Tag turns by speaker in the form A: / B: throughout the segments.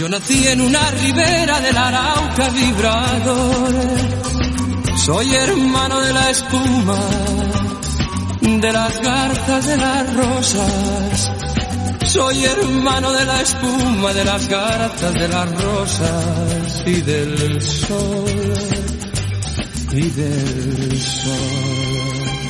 A: Yo nací en una ribera del Arauca vibrador. Soy hermano de la espuma, de las garzas de las rosas. Soy hermano de la espuma, de las garzas de las rosas y del sol. Y del sol.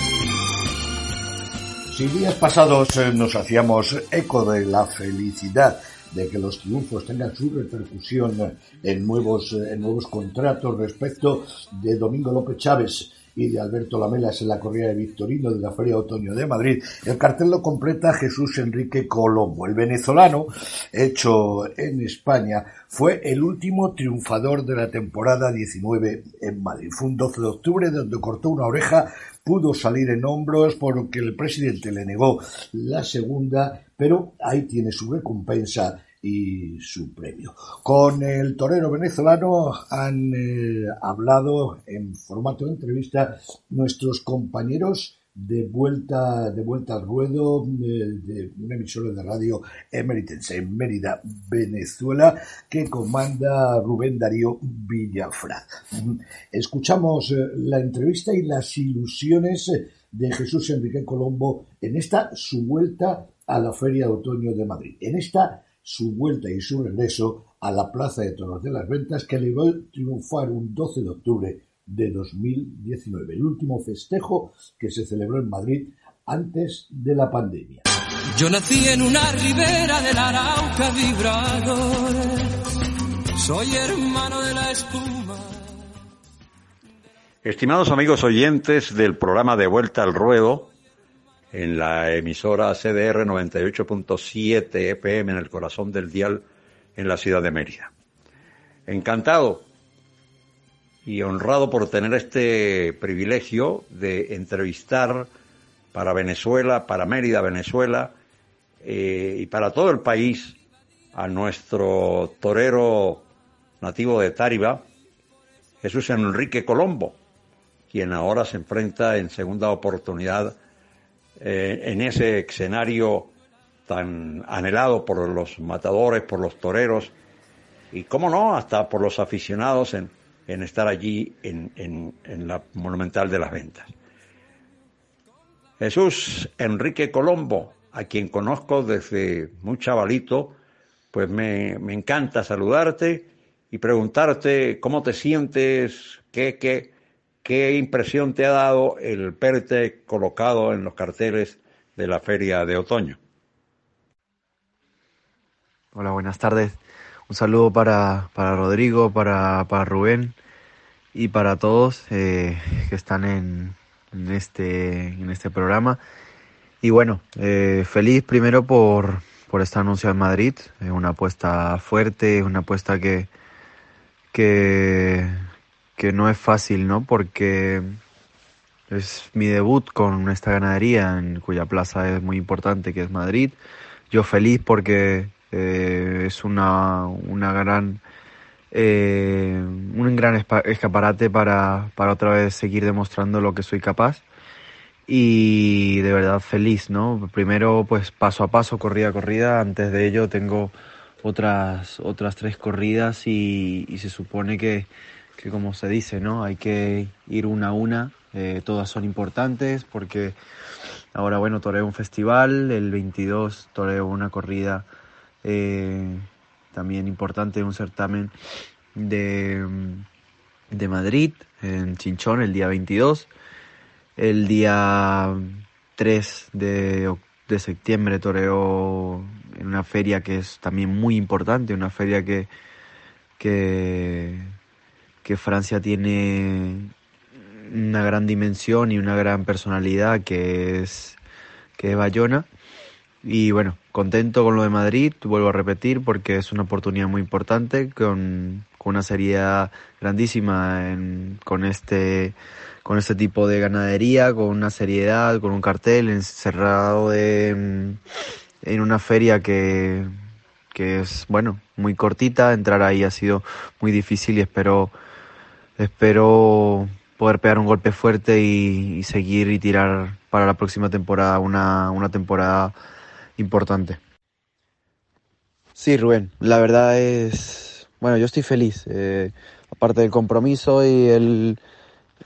B: Si días pasados eh, nos hacíamos eco de la felicidad de que los triunfos tengan su repercusión en nuevos, en nuevos contratos respecto de Domingo López Chávez de Alberto Lamelas en la corrida de Victorino de la Feria Otoño de Madrid. El cartel lo completa Jesús Enrique Colombo. El venezolano, hecho en España, fue el último triunfador de la temporada 19 en Madrid. Fue un 12 de octubre donde cortó una oreja, pudo salir en hombros porque el presidente le negó la segunda, pero ahí tiene su recompensa y su premio. Con el torero venezolano han eh, hablado en formato de entrevista nuestros compañeros de vuelta de vuelta al ruedo de, de una emisora de radio emeritense en Mérida, Venezuela, que comanda Rubén Darío Villafrad. Escuchamos eh, la entrevista y las ilusiones de Jesús Enrique Colombo en esta su vuelta a la Feria de Otoño de Madrid. En esta su vuelta y su regreso a la Plaza de Toros de las Ventas que le va a triunfar un 12 de octubre de 2019, el último festejo que se celebró en Madrid antes de la pandemia.
A: Yo nací en una ribera del Arauca vibrador. Soy hermano de la espuma.
C: Estimados amigos oyentes del programa De Vuelta al Ruedo, en la emisora CDR 98.7 EPM en el corazón del dial en la ciudad de Mérida. Encantado y honrado por tener este privilegio de entrevistar para Venezuela, para Mérida, Venezuela eh, y para todo el país a nuestro torero nativo de Táriba, Jesús Enrique Colombo, quien ahora se enfrenta en segunda oportunidad eh, en ese escenario tan anhelado por los matadores, por los toreros y, cómo no, hasta por los aficionados en, estar allí en, en, en, la Monumental de las Ventas. Jesús Enrique Colombo, a quien conozco desde muy chavalito, pues me, me encanta saludarte y preguntarte cómo te sientes, qué, qué, ¿Qué impresión te ha dado el PERTE colocado en los carteles de la feria de otoño?
D: Hola, buenas tardes. Un saludo para, para Rodrigo, para, para, Rubén y para todos eh, que están en, en, este, en este programa. Y bueno, eh, feliz primero por, por este anuncio en Madrid. Es una apuesta fuerte, una apuesta que, que que no es fácil, ¿no? Porque es mi debut con esta ganadería en cuya plaza es muy importante, que es Madrid. Yo feliz porque eh, es una, una gran eh, un gran escaparate para, para otra vez seguir demostrando lo que soy capaz y de verdad feliz, ¿no? Primero pues paso a paso, corrida a corrida, antes de ello tengo otras otras tres corridas y, y se supone que que como se dice, ¿no? Hay que ir una a una, eh, todas son importantes porque ahora, bueno, toreo un festival, el 22 toreo una corrida eh, también importante, un certamen de, de Madrid, en Chinchón, el día 22. El día 3 de, de septiembre toreo en una feria que es también muy importante, una feria que, que que Francia tiene una gran dimensión y una gran personalidad que es, que es Bayona. y bueno, contento con lo de Madrid, vuelvo a repetir, porque es una oportunidad muy importante, con, con una seriedad grandísima en, con, este, con este tipo de ganadería, con una seriedad, con un cartel encerrado de, en una feria que, que es, bueno, muy cortita. Entrar ahí ha sido muy difícil y espero, espero poder pegar un golpe fuerte y, seguir y tirar para la próxima temporada una, una temporada importante. Sí, Rubén, la verdad es, bueno, yo estoy feliz, eh, aparte del compromiso y el,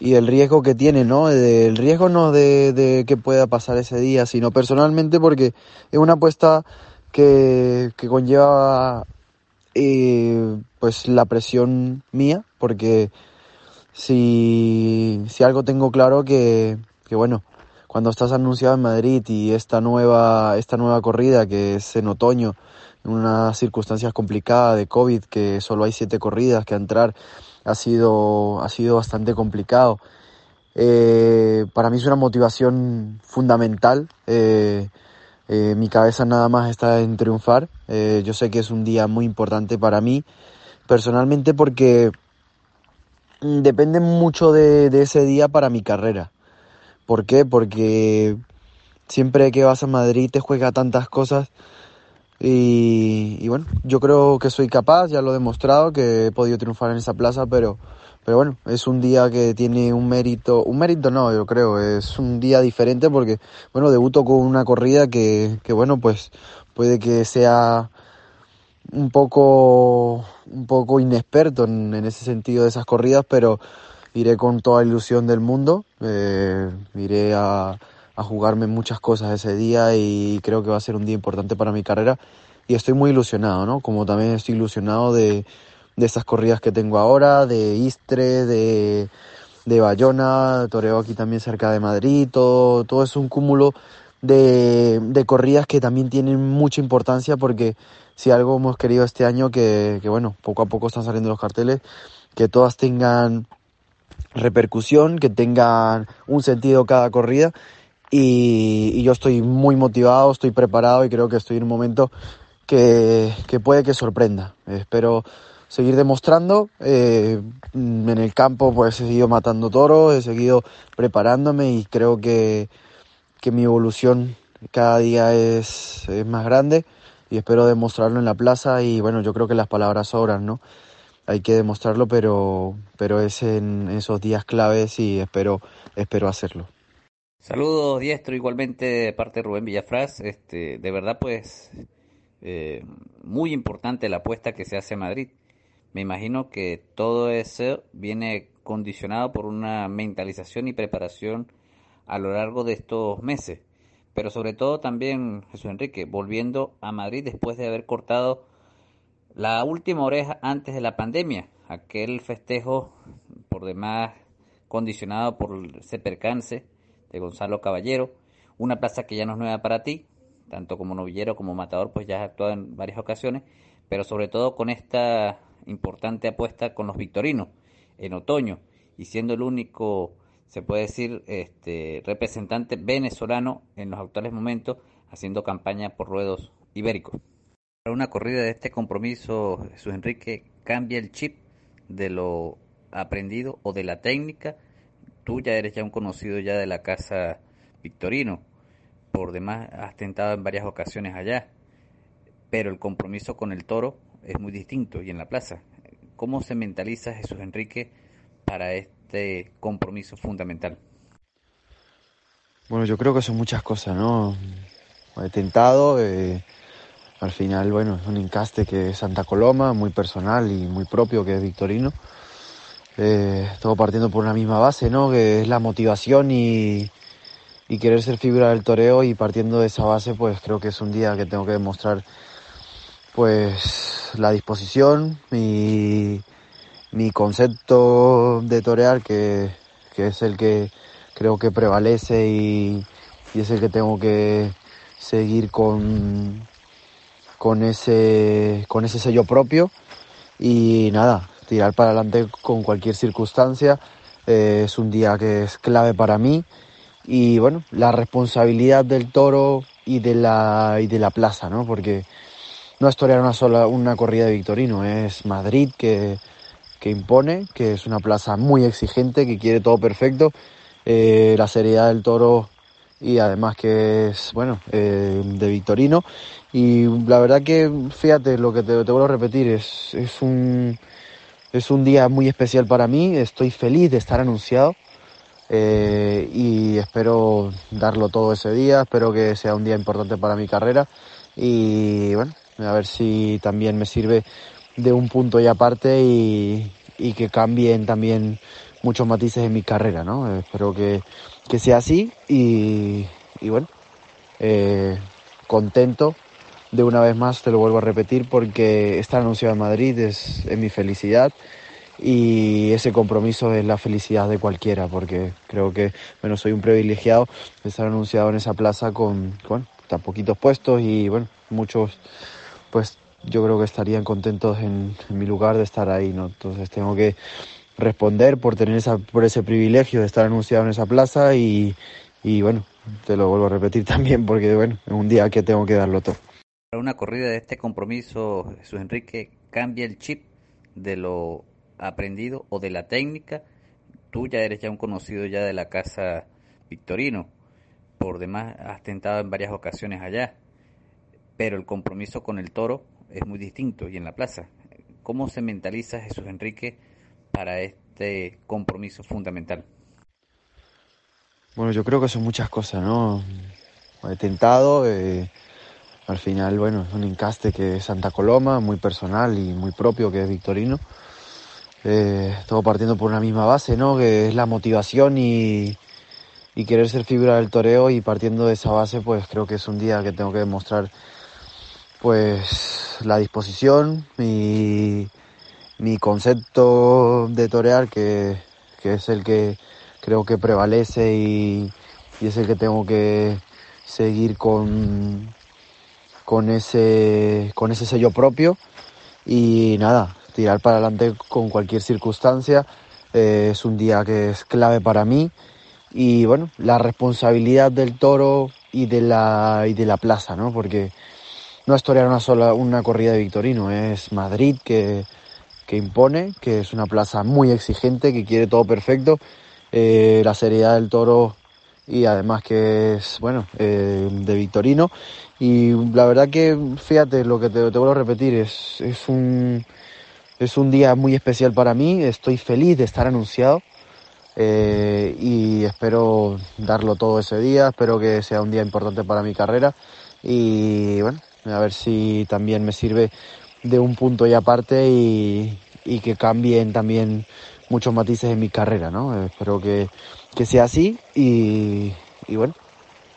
D: y el riesgo que tiene, ¿no? El riesgo no de, de que pueda pasar ese día, sino personalmente porque es una apuesta que, que conlleva eh, pues la presión mía, porque si, si algo tengo claro que, que bueno, cuando estás anunciado en Madrid y esta nueva, esta nueva corrida que es en otoño, en unas circunstancias complicadas de COVID, que solo hay siete corridas, que entrar ha sido, ha sido bastante complicado. Eh, para mí es una motivación fundamental. Eh, eh, mi cabeza nada más está en triunfar. yo sé que es un día muy importante para mí, personalmente, porque depende mucho de ese día para mi carrera. ¿Por qué? Porque siempre que vas a Madrid te juega tantas cosas y, bueno, yo creo que soy capaz, ya lo he demostrado, que he podido triunfar en esa plaza, pero, pero bueno, es un día que tiene un mérito, un mérito no, yo creo, es un día diferente porque, bueno, debuto con una corrida que, que bueno, pues puede que sea un poco, un poco inexperto en, ese sentido de esas corridas, pero iré con toda ilusión del mundo, eh, iré a, a, jugarme muchas cosas ese día y creo que va a ser un día importante para mi carrera y estoy muy ilusionado, ¿no? Como también estoy ilusionado de, de estas corridas que tengo ahora, de Istre, de, de Bayona, toreo aquí también cerca de Madrid, todo, todo es un cúmulo de, de corridas que también tienen mucha importancia porque si algo hemos querido este año que, bueno, poco a poco están saliendo los carteles, que todas tengan repercusión, que tengan un sentido cada corrida. Y, yo estoy muy motivado, estoy preparado y creo que estoy en un momento que, que puede que sorprenda. Espero seguir demostrando. Eh, en el campo pues he seguido matando toros, he seguido preparándome y creo que, que mi evolución cada día es, es, más grande y espero demostrarlo en la plaza y bueno, yo creo que las palabras sobran, ¿no? hay que demostrarlo, pero, pero es en esos días claves y espero, espero hacerlo.
E: Saludos, Diestro, igualmente de parte de Rubén Villafraz. Este, de verdad, pues, eh, muy importante la apuesta que se hace a Madrid. Me imagino que todo eso viene condicionado por una mentalización y preparación a lo largo de estos meses. Pero sobre todo también, Jesús Enrique, volviendo a Madrid después de haber cortado la última oreja antes de la pandemia, aquel festejo por demás condicionado por ese percance de Gonzalo Caballero, una plaza que ya no es nueva para ti, tanto como novillero como matador, pues ya has actuado en varias ocasiones, pero sobre todo con esta importante apuesta con los victorinos en otoño y siendo el único, se puede decir, este, representante venezolano en los actuales momentos haciendo campaña por ruedos ibéricos. Para una corrida de este compromiso, Jesús Enrique, cambia el chip de lo aprendido o de la técnica. Tú ya eres ya un conocido ya de la casa Victorino. Por demás, has tentado en varias ocasiones allá. Pero el compromiso con el toro es muy distinto y en la plaza. ¿Cómo se mentaliza Jesús Enrique para este compromiso fundamental?
D: Bueno, yo creo que son muchas cosas, ¿no? He tentado, eh, al final, bueno, es un encaste que es Santa Coloma, muy personal y muy propio, que es Victorino. Eh, todo partiendo por una misma base, ¿no? Que es la motivación y, y querer ser figura del toreo y partiendo de esa base, pues creo que es un día que tengo que demostrar pues la disposición y mi concepto de torear que, que es el que creo que prevalece y, y es el que tengo que seguir con, con ese, con ese sello propio y nada, tirar para adelante con cualquier circunstancia. Eh, es un día que es clave para mí y bueno, la responsabilidad del toro y de la, y de la plaza, ¿no? Porque no es torear una sola, una corrida de Victorino, es Madrid que, que impone, que es una plaza muy exigente, que quiere todo perfecto, eh, la seriedad del toro y además que es, bueno, eh, de Victorino. Y la verdad que, fíjate, lo que te, te vuelvo a repetir, es, es, un, es un día muy especial para mí, estoy feliz de estar anunciado. Eh, y espero darlo todo ese día, espero que sea un día importante para mi carrera y bueno, a ver si también me sirve de un punto y aparte y, y que cambien también muchos matices en mi carrera, ¿no? Espero que, que sea así y, y bueno, eh, contento de una vez más, te lo vuelvo a repetir, porque estar anunciado en Madrid es, es mi felicidad y ese compromiso es la felicidad de cualquiera, porque creo que, bueno, soy un privilegiado de estar anunciado en esa plaza con, con tan poquitos puestos y, bueno, muchos, pues yo creo que estarían contentos en, en mi lugar de estar ahí, ¿no? Entonces tengo que responder por tener esa, por ese privilegio de estar anunciado en esa plaza y, y bueno, te lo vuelvo a repetir también porque bueno, es un día que tengo que darlo todo.
E: Para una corrida de este compromiso, Jesús Enrique, cambia el chip de lo aprendido o de la técnica. Tú ya eres ya un conocido ya de la casa Victorino. Por demás, has tentado en varias ocasiones allá. Pero el compromiso con el toro es muy distinto y en la plaza. ¿Cómo se mentaliza Jesús Enrique para este compromiso fundamental?
D: Bueno, yo creo que son muchas cosas, ¿no? He tentado, eh, al final, bueno, es un encaste que es Santa Coloma, muy personal y muy propio, que es Victorino. Eh, todo partiendo por una misma base, ¿no? Que es la motivación y, y querer ser figura del toreo y partiendo de esa base, pues creo que es un día que tengo que demostrar, pues, la disposición y mi concepto de torear, que, que es el que creo que prevalece y, y es el que tengo que seguir con, con, ese, con ese sello propio y nada, tirar para adelante con cualquier circunstancia. Eh, es un día que es clave para mí y bueno, la responsabilidad del toro y de la, y de la plaza, ¿no? Porque no es torear una sola, una corrida de Victorino, es Madrid que, que impone, que es una plaza muy exigente, que quiere todo perfecto eh, la seriedad del toro y además que es, bueno, eh, de Victorino. Y la verdad que, fíjate, lo que te, te vuelvo a repetir, es, es, un, es un día muy especial para mí, estoy feliz de estar anunciado. Eh, y espero darlo todo ese día, espero que sea un día importante para mi carrera y bueno, a ver si también me sirve de un punto y aparte y, y que cambien también muchos matices en mi carrera, ¿no? Espero que, que sea así y, y bueno,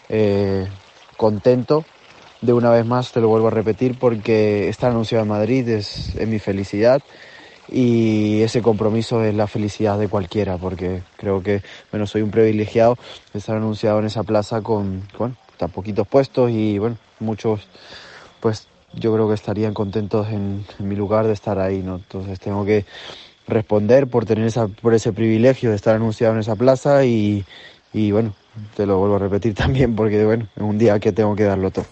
D: eh, contento de una vez más, te lo vuelvo a repetir, porque estar anunciado en Madrid es, es mi felicidad y ese compromiso es la felicidad de cualquiera, porque creo que, bueno, soy un privilegiado de estar anunciado en esa plaza con, bueno, tan poquitos puestos y, bueno, muchos, pues yo creo que estarían contentos en, mi lugar de estar ahí, ¿no? Entonces tengo que responder por tener esa, por ese privilegio de estar anunciado en esa plaza y, y bueno, te lo vuelvo a repetir también porque bueno, es un día que tengo que darlo todo.